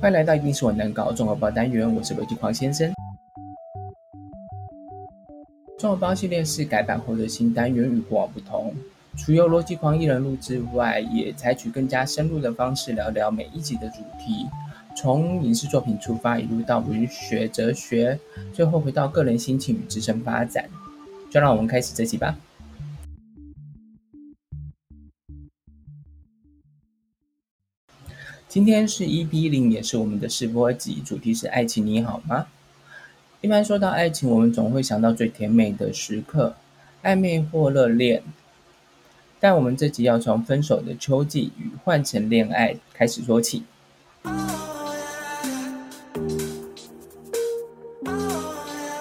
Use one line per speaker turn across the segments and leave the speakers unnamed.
欢迎来到一定是我难搞综合报单元，我是逻辑狂先生。综合报系列是改版后的新单元，与过往不同。除由逻辑狂一人录制外，也采取更加深入的方式聊聊每一集的主题，从影视作品出发，一路到文学、哲学，最后回到个人心情与自身发展。就让我们开始这集吧。今天是 EP 零，也是我们的试播集，主题是爱情，你好吗？一般说到爱情，我们总会想到最甜美的时刻，暧昧或热恋。但我们这集要从分手的秋季与换成恋爱开始说起。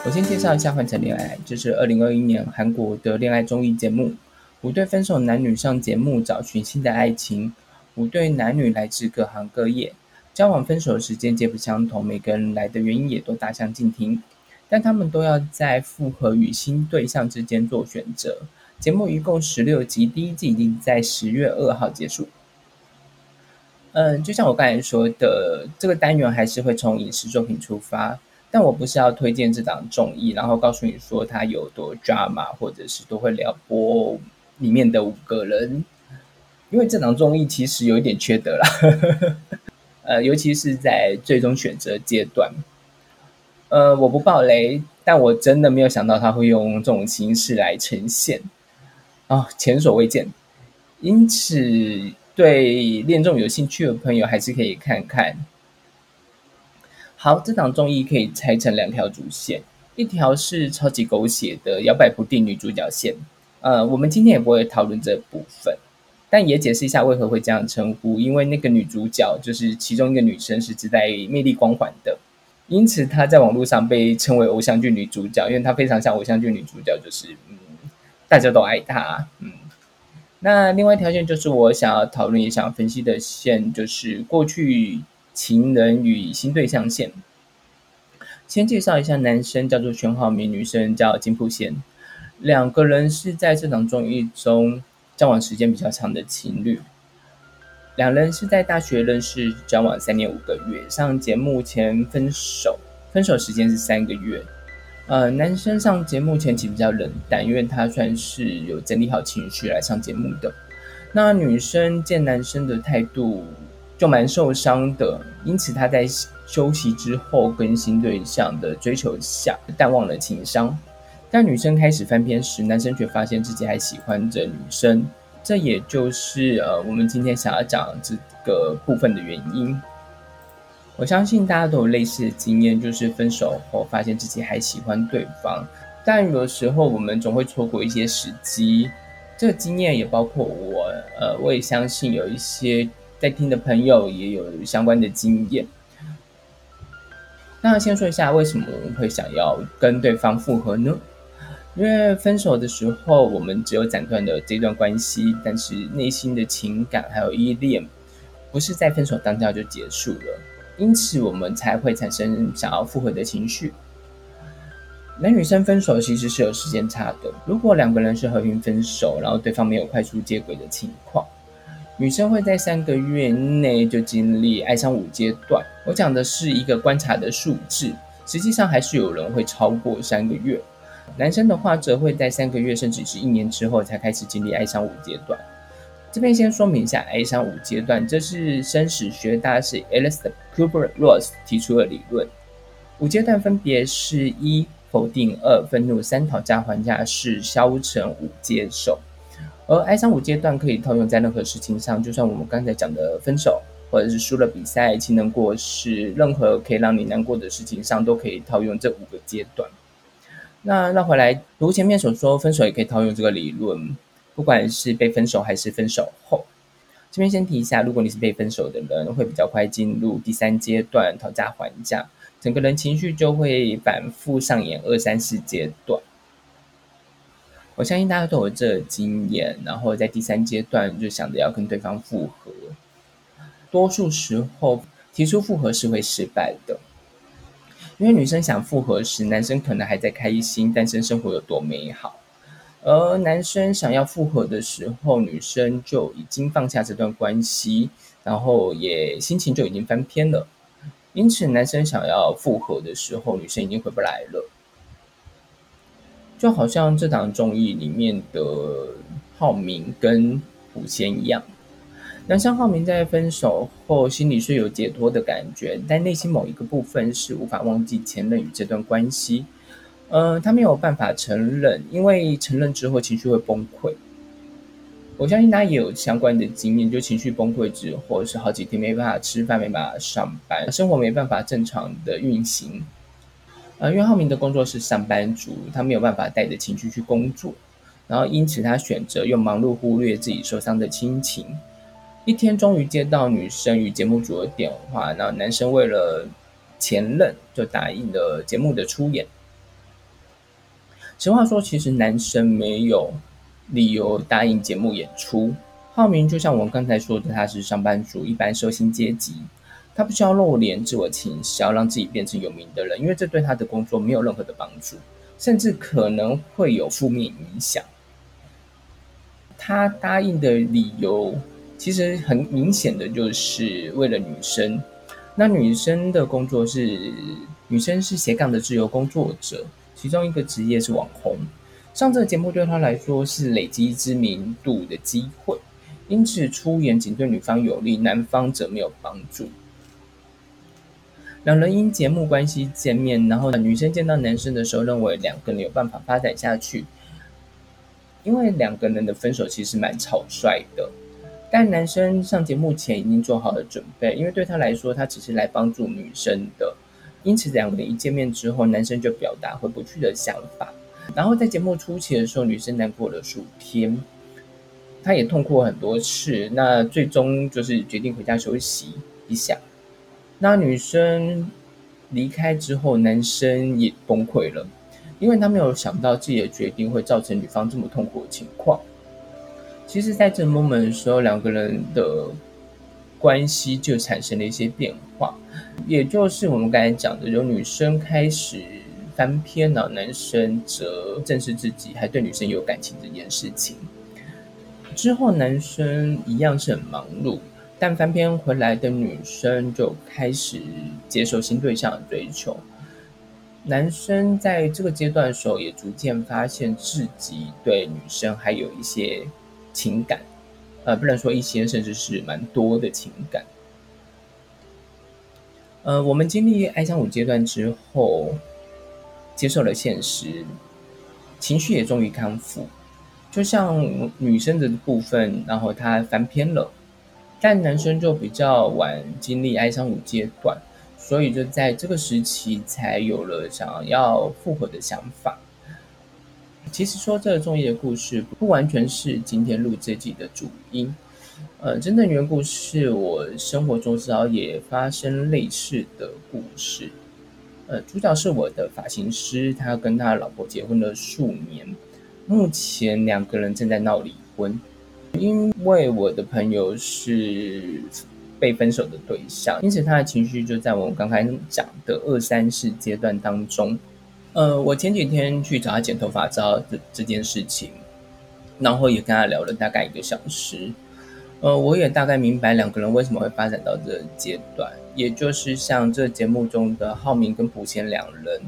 我先介绍一下《换成恋爱》，这是二零二一年韩国的恋爱综艺节目，五对分手男女上节目找寻新的爱情。五对男女来自各行各业，交往分手的时间皆不相同，每个人来的原因也都大相径庭，但他们都要在复合与新对象之间做选择。节目一共十六集，第一季已经在十月二号结束。嗯，就像我刚才说的，这个单元还是会从影视作品出发，但我不是要推荐这档综艺，然后告诉你说它有多 drama，或者是都会撩拨里面的五个人。因为这档综艺其实有一点缺德啦，呃，尤其是在最终选择阶段，呃，我不爆雷，但我真的没有想到他会用这种形式来呈现，啊，前所未见。因此，对恋综有兴趣的朋友还是可以看看。好，这档综艺可以拆成两条主线，一条是超级狗血的摇摆不定女主角线，呃，我们今天也不会讨论这部分。但也解释一下为何会这样称呼，因为那个女主角就是其中一个女生是自带魅力光环的，因此她在网络上被称为偶像剧女主角，因为她非常像偶像剧女主角，就是嗯，大家都爱她。嗯，那另外一条线就是我想要讨论也想要分析的线，就是过去情人与新对象线。先介绍一下男生叫做全浩明，女生叫金普贤，两个人是在这场综艺中。交往时间比较长的情侣，两人是在大学认识，交往三年五个月，上节目前分手，分手时间是三个月。呃，男生上节目前期比较冷淡，因为他算是有整理好情绪来上节目的。那女生见男生的态度就蛮受伤的，因此他在休息之后跟新对象的追求下，淡忘了情伤。当女生开始翻篇时，男生却发现自己还喜欢着女生，这也就是呃我们今天想要讲这个部分的原因。我相信大家都有类似的经验，就是分手后发现自己还喜欢对方，但有时候我们总会错过一些时机。这个经验也包括我，呃，我也相信有一些在听的朋友也有相关的经验。那先说一下，为什么我们会想要跟对方复合呢？因为分手的时候，我们只有斩断了这段关系，但是内心的情感还有依恋，不是在分手当下就结束了，因此我们才会产生想要复合的情绪。男女生分手其实是有时间差的，如果两个人是和平分手，然后对方没有快速接轨的情况，女生会在三个月内就经历爱上五阶段。我讲的是一个观察的数字，实际上还是有人会超过三个月。男生的话，则会在三个月甚至是一年之后才开始经历哀伤五阶段。这边先说明一下哀伤五阶段，这是生死学大师 Alice Cooper Ross 提出的理论。五阶段分别是一否定、二愤怒、三讨价还价、四消沉、五接受。而哀伤五阶段可以套用在任何事情上，就算我们刚才讲的分手，或者是输了比赛、亲人过世，任何可以让你难过的事情上，都可以套用这五个阶段。那绕回来，如前面所说，分手也可以套用这个理论，不管是被分手还是分手后。这边先提一下，如果你是被分手的人，会比较快进入第三阶段讨价还价，整个人情绪就会反复上演二三四阶段。我相信大家都有这经验，然后在第三阶段就想着要跟对方复合，多数时候提出复合是会失败的。因为女生想复合时，男生可能还在开心，单身生活有多美好；而男生想要复合的时候，女生就已经放下这段关系，然后也心情就已经翻篇了。因此男生想要复合的时候，女生已经回不来了。就好像这档综艺里面的浩明跟普贤一样，男生浩明在分手后心里是有解脱的感觉，但内心某一个部分是无法忘记前任与这段关系。呃，他没有办法承认，因为承认之后情绪会崩溃。我相信他也有相关的经验，就情绪崩溃之后是好几天没办法吃饭，没办法上班，生活没办法正常的运行。呃，岳浩明的工作是上班族，他没有办法带着情绪去工作，然后因此他选择用忙碌忽略自己受伤的亲情。一天终于接到女生与节目组的电话，然后男生为了前任就答应了节目的出演。实话说，其实男生没有理由答应节目演出。浩明就像我们刚才说的，他是上班族，一般收薪阶级。他不需要露脸、自我倾销，让自己变成有名的人，因为这对他的工作没有任何的帮助，甚至可能会有负面影响。他答应的理由其实很明显的就是为了女生。那女生的工作是女生是斜杠的自由工作者，其中一个职业是网红。上这个节目对她来说是累积知名度的机会，因此出演仅对女方有利，男方则没有帮助。两人因节目关系见面，然后女生见到男生的时候，认为两个人有办法发展下去。因为两个人的分手其实蛮草率的，但男生上节目前已经做好了准备，因为对他来说，他只是来帮助女生的。因此，两个人一见面之后，男生就表达回不去的想法。然后在节目初期的时候，女生难过了数天，她也痛哭很多次。那最终就是决定回家休息一下。那女生离开之后，男生也崩溃了，因为他没有想到自己的决定会造成女方这么痛苦的情况。其实，在这 moment 的时候，两个人的关系就产生了一些变化，也就是我们刚才讲的，有女生开始翻篇，了男生则正视自己还对女生有感情这件事情。之后，男生一样是很忙碌。但翻篇回来的女生就开始接受新对象的追求，男生在这个阶段的时候也逐渐发现自己对女生还有一些情感，呃，不能说一些，甚至是蛮多的情感。呃，我们经历哀伤五阶段之后，接受了现实，情绪也终于康复。就像女生的部分，然后她翻篇了。但男生就比较晚经历哀伤五阶段，所以就在这个时期才有了想要复合的想法。其实说这个综艺的故事，不完全是今天录这集的主因。呃，真正缘故是我生活中至少也发生类似的故事。呃，主角是我的发型师，他跟他老婆结婚了数年，目前两个人正在闹离婚。因为我的朋友是被分手的对象，因此他的情绪就在我们刚才讲的二三四阶段当中。呃，我前几天去找他剪头发，知道这这件事情，然后也跟他聊了大概一个小时。呃，我也大概明白两个人为什么会发展到这个阶段，也就是像这节目中的浩明跟朴贤两人，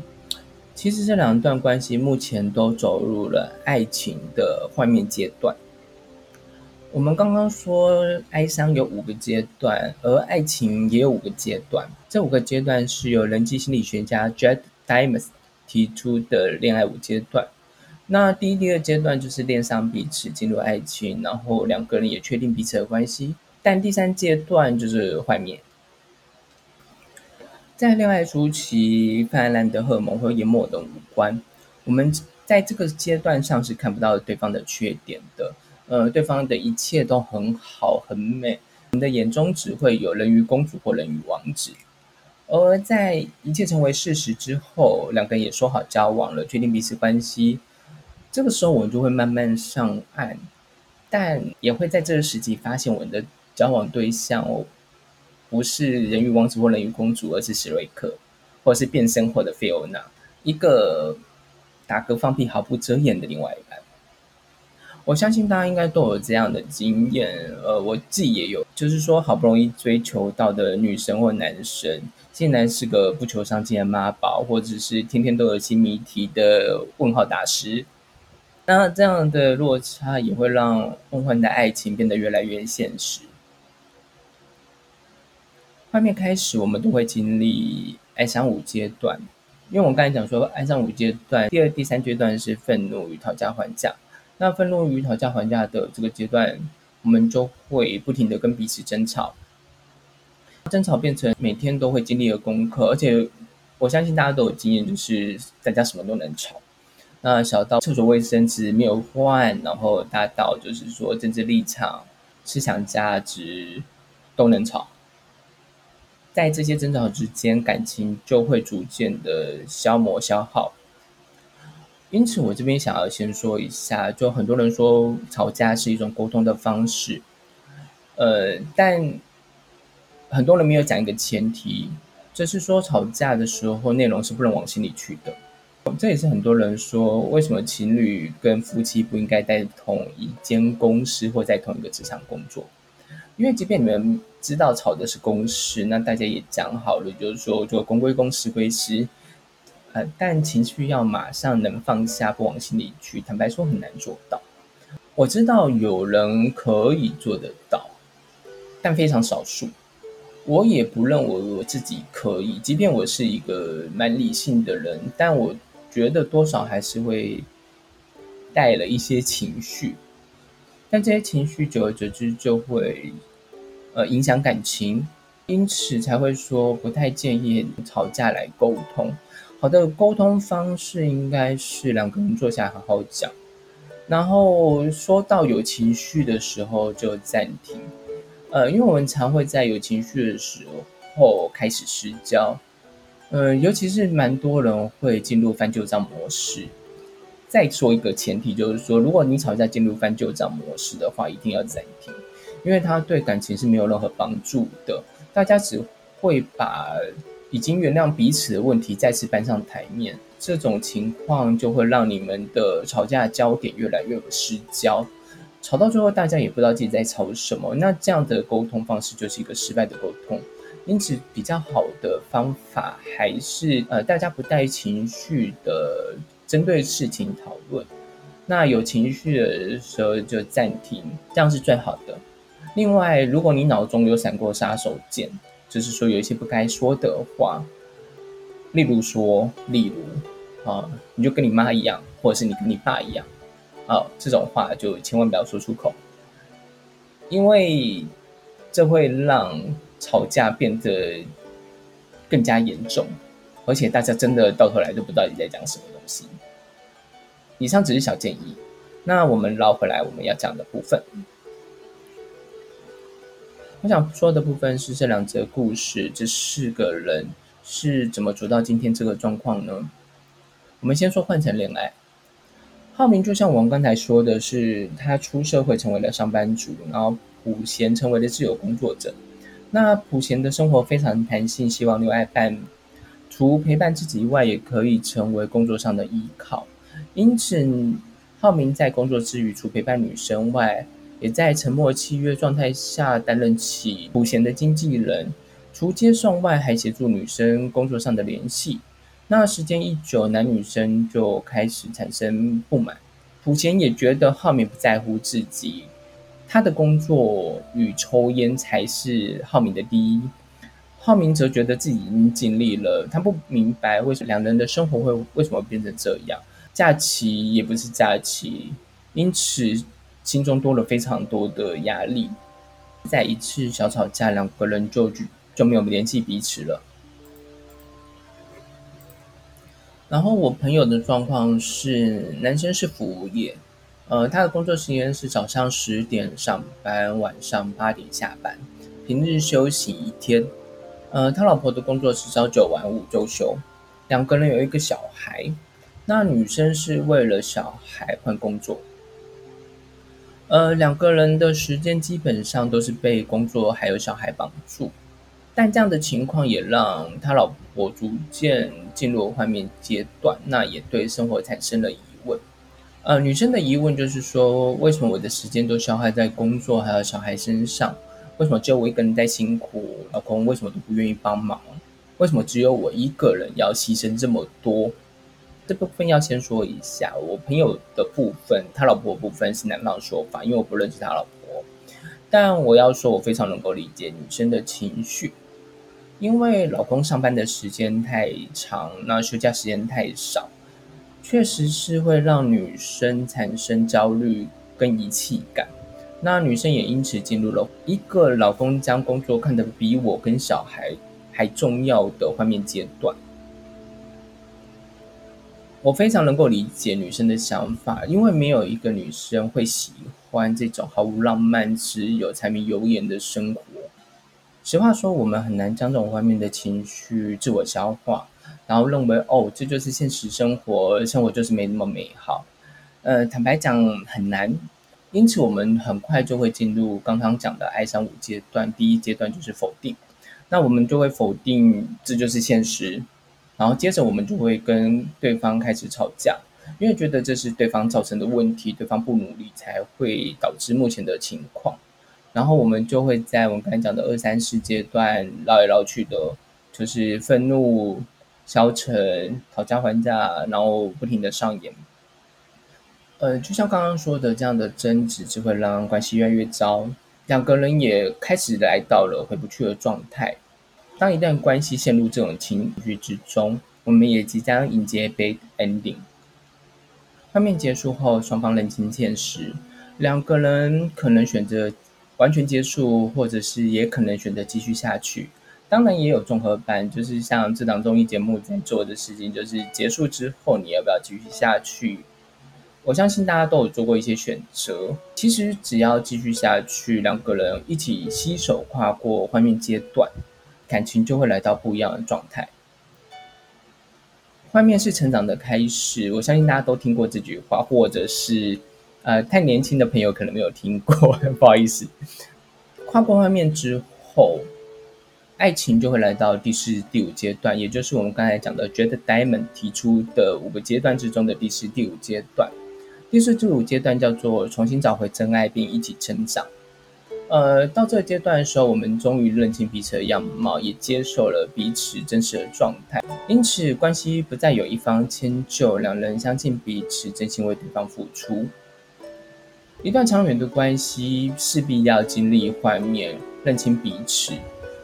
其实这两段关系目前都走入了爱情的幻灭阶段。我们刚刚说哀伤有五个阶段，而爱情也有五个阶段。这五个阶段是由人际心理学家 Jed Dimes 提出的恋爱五阶段。那第一、第二阶段就是恋上彼此，进入爱情，然后两个人也确定彼此的关系。但第三阶段就是幻灭。在恋爱初期，泛滥的荷尔蒙会淹没的五官。我们在这个阶段上是看不到对方的缺点的。呃，对方的一切都很好很美，你的眼中只会有人鱼公主或人鱼王子。而在一切成为事实之后，两个人也说好交往了，确定彼此关系。这个时候，我们就会慢慢上岸，但也会在这个时机发现，我们的交往对象哦，不是人鱼王子或人鱼公主，而是史瑞克，或者是变身后的菲欧娜，一个打嗝放屁毫不遮掩的另外一半。我相信大家应该都有这样的经验，呃，我自己也有，就是说好不容易追求到的女生或男生，竟然是个不求上进的妈宝，或者是天天都有新谜题的问号大师。那这样的落差也会让梦幻的爱情变得越来越现实。画面开始，我们都会经历爱上五阶段，因为我刚才讲说，爱上五阶段，第二、第三阶段是愤怒与讨价还价。那愤怒与讨价还价的这个阶段，我们就会不停的跟彼此争吵，争吵变成每天都会经历的功课。而且我相信大家都有经验，就是大家什么都能吵。那小到厕所卫生纸没有换，然后大到就是说政治立场、思想价值都能吵。在这些争吵之间，感情就会逐渐的消磨消耗。因此，我这边想要先说一下，就很多人说吵架是一种沟通的方式，呃，但很多人没有讲一个前提，就是说吵架的时候内容是不能往心里去的。这也是很多人说为什么情侣跟夫妻不应该在同一间公司或在同一个职场工作，因为即便你们知道吵的是公事，那大家也讲好了，就是说就公归公，私归私。呃，但情绪要马上能放下，不往心里去，坦白说很难做到。我知道有人可以做得到，但非常少数。我也不认为我自己可以，即便我是一个蛮理性的人，但我觉得多少还是会带了一些情绪。但这些情绪久而久之就会呃影响感情，因此才会说不太建议吵架来沟通。好的沟通方式应该是两个人坐下来好好讲，然后说到有情绪的时候就暂停。呃，因为我们常会在有情绪的时候开始失焦，呃，尤其是蛮多人会进入翻旧账模式。再说一个前提，就是说，如果你吵架进入翻旧账模式的话，一定要暂停，因为它对感情是没有任何帮助的。大家只会把。已经原谅彼此的问题再次搬上台面，这种情况就会让你们的吵架焦点越来越失焦，吵到最后大家也不知道自己在吵什么。那这样的沟通方式就是一个失败的沟通。因此，比较好的方法还是呃，大家不带情绪的针对事情讨论。那有情绪的时候就暂停，这样是最好的。另外，如果你脑中有闪过杀手锏。就是说有一些不该说的话，例如说，例如，啊，你就跟你妈一样，或者是你跟你爸一样，啊，这种话就千万不要说出口，因为这会让吵架变得更加严重，而且大家真的到头来都不知道你在讲什么东西。以上只是小建议，那我们绕回来我们要讲的部分。我想说的部分是这两则故事，这四个人是怎么走到今天这个状况呢？我们先说换成恋爱，浩明就像我们刚才说的是，他出社会成为了上班族，然后普贤成为了自由工作者。那普贤的生活非常弹性，希望留爱伴，除陪伴自己以外，也可以成为工作上的依靠。因此，浩明在工作之余，除陪伴女生外，也在沉默契约状态下担任起普贤的经纪人，除接送外，还协助女生工作上的联系。那时间一久，男女生就开始产生不满。普贤也觉得浩明不在乎自己，他的工作与抽烟才是浩明的第一。浩明则觉得自己已经尽力了，他不明白为什么两人的生活会为什么变成这样，假期也不是假期，因此。心中多了非常多的压力，在一次小吵架，两个人就就就没有联系彼此了。然后我朋友的状况是，男生是服务业，呃，他的工作时间是早上十点上班，晚上八点下班，平日休息一天。呃，他老婆的工作是朝九晚五周休，两个人有一个小孩。那女生是为了小孩换工作。呃，两个人的时间基本上都是被工作还有小孩绑住，但这样的情况也让他老婆逐渐进入幻灭阶段，那也对生活产生了疑问。呃，女生的疑问就是说，为什么我的时间都消耗在工作还有小孩身上？为什么只有我一个人在辛苦？老公为什么都不愿意帮忙？为什么只有我一个人要牺牲这么多？这部分要先说一下，我朋友的部分，他老婆的部分是男方说法，因为我不认识他老婆。但我要说，我非常能够理解女生的情绪，因为老公上班的时间太长，那休假时间太少。确实是会让女生产生焦虑跟遗弃感，那女生也因此进入了一个老公将工作看得比我跟小孩还重要的画面阶段。我非常能够理解女生的想法，因为没有一个女生会喜欢这种毫无浪漫、只有柴米油盐的生活。实话说，我们很难将这种幻灭的情绪自我消化。然后认为哦，这就是现实生活，生活就是没那么美好。呃，坦白讲很难，因此我们很快就会进入刚刚讲的爱上五阶段。第一阶段就是否定，那我们就会否定这就是现实，然后接着我们就会跟对方开始吵架，因为觉得这是对方造成的问题，对方不努力才会导致目前的情况。然后我们就会在我们刚才讲的二三四阶段绕来绕去的，就是愤怒。消沉、讨价还价，然后不停的上演。呃，就像刚刚说的，这样的争执只会让关系越来越糟，两个人也开始来到了回不去的状态。当一段关系陷入这种情绪之中，我们也即将迎接 bad ending。画面结束后，双方认清现实，两个人可能选择完全结束，或者是也可能选择继续下去。当然也有综合版，就是像这档综艺节目在做的事情，就是结束之后你要不要继续下去？我相信大家都有做过一些选择。其实只要继续下去，两个人一起携手跨过幻灭阶段，感情就会来到不一样的状态。幻灭是成长的开始，我相信大家都听过这句话，或者是呃太年轻的朋友可能没有听过，不好意思。跨过幻灭之后。爱情就会来到第四、第五阶段，也就是我们刚才讲的 Jet Diamond 提出的五个阶段之中的第四、第五阶段。第四、第五阶段叫做重新找回真爱，并一起成长。呃，到这个阶段的时候，我们终于认清彼此的样貌，也接受了彼此真实的状态，因此关系不再有一方迁就，两人相信彼此，真心为对方付出。一段长远的关系势必要经历幻灭，认清彼此。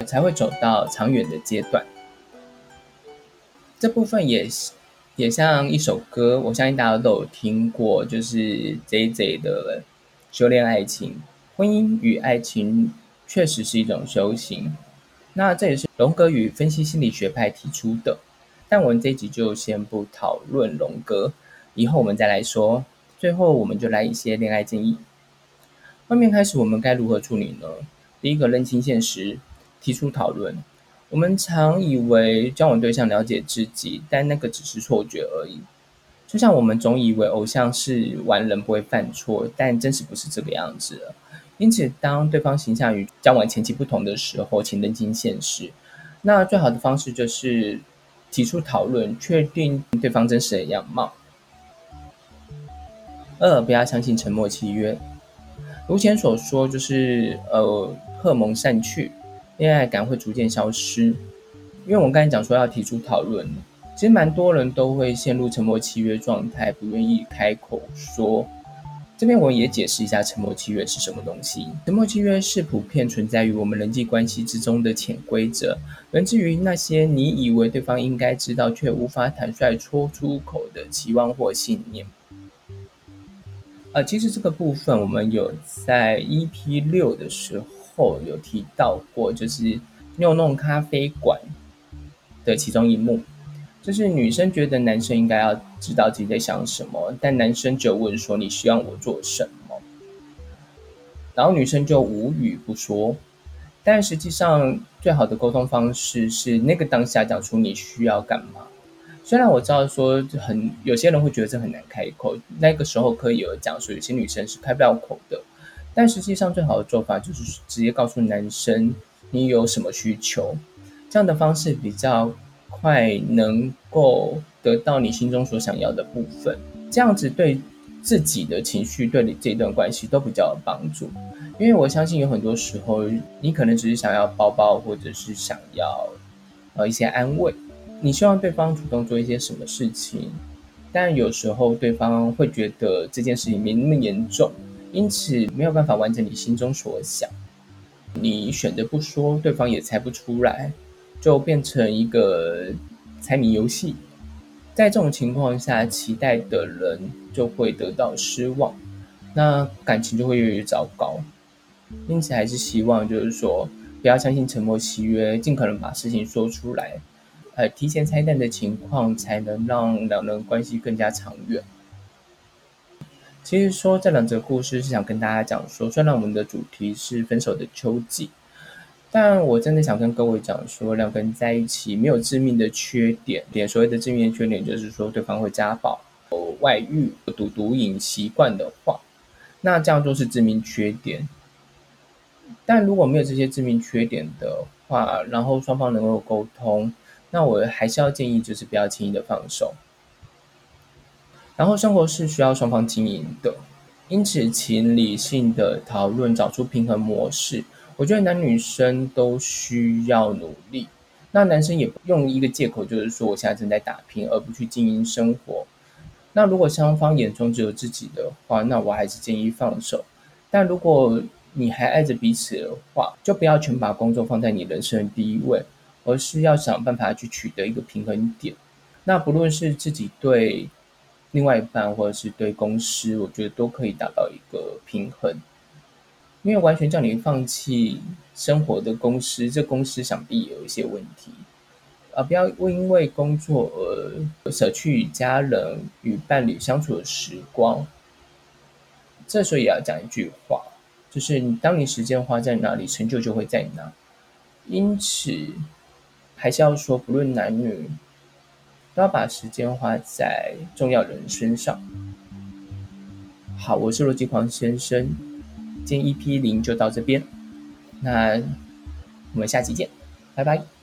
才会走到长远的阶段。这部分也也像一首歌，我相信大家都有听过，就是 J J 的修炼爱情。婚姻与爱情确实是一种修行。那这也是荣格与分析心理学派提出的。但我们这一集就先不讨论荣格，以后我们再来说。最后，我们就来一些恋爱建议。画面开始，我们该如何处理呢？第一个，认清现实。提出讨论，我们常以为交往对象了解自己，但那个只是错觉而已。就像我们总以为偶像是完人不会犯错，但真实不是这个样子。因此，当对方形象与交往前期不同的时候，请认清现实。那最好的方式就是提出讨论，确定对方真实的样貌。二，不要相信沉默契约。如前所说，就是呃，荷蒙散去。恋爱感会逐渐消失，因为我们刚才讲说要提出讨论，其实蛮多人都会陷入沉默契约状态，不愿意开口说。这边我也解释一下沉默契约是什么东西。沉默契约是普遍存在于我们人际关系之中的潜规则，源自于那些你以为对方应该知道却无法坦率说出口的期望或信念。呃，其实这个部分我们有在 EP 六的时候。有提到过，就是六弄咖啡馆的其中一幕，就是女生觉得男生应该要知道自己在想什么，但男生就问说：“你希望我做什么？”然后女生就无语不说。但实际上，最好的沟通方式是那个当下讲出你需要干嘛。虽然我知道说很有些人会觉得这很难开口，那个时候可以有讲说有些女生是开不了口的。但实际上，最好的做法就是直接告诉男生你有什么需求，这样的方式比较快能够得到你心中所想要的部分。这样子对自己的情绪对你这段关系都比较有帮助。因为我相信有很多时候，你可能只是想要抱抱，或者是想要呃一些安慰，你希望对方主动做一些什么事情，但有时候对方会觉得这件事情没那么严重，因此没有办法完成你心中所想。你选择不说，对方也猜不出来，就变成一个猜谜游戏。在这种情况下，期待的人就会得到失望，那感情就会越来越糟糕。因此，还是希望就是说，不要相信沉默契约，尽可能把事情说出来，呃，提前拆弹的情况，才能让两人关系更加长远。其实说这两则故事是想跟大家讲说，虽然我们的主题是分手的秋季，但我真的想跟各位讲说，两个人在一起没有致命的缺点，点所谓的致命的缺点就是说对方会家暴、有外遇、赌毒瘾习惯的话，那这样都是致命缺点。但如果没有这些致命缺点的话，然后双方能够沟通，那我还是要建议就是不要轻易的放手。然后生活是需要双方经营的，因此请理性的讨论，找出平衡模式。我觉得男女生都需要努力，那男生也用一个借口，就是说我现在正在打拼，而不去经营生活。那如果双方眼中只有自己的话，那我还是建议放手。但如果你还爱着彼此的话，就不要全把工作放在你人生的第一位，而是要想办法去取得一个平衡点。那不论是自己对另外一半，或者是对公司，我觉得都可以达到一个平衡。因为完全叫你放弃生活的公司，这公司想必有一些问题。啊，不要因为工作而舍去与家人、与伴侣相处的时光。这时候也要讲一句话。就是你，当你时间花在哪里，成就就会在哪。因此，还是要说，不论男女，都要把时间花在重要人身上。好，我是逻辑狂先生，今天 EP 零就到这边，那我们下期见，拜拜。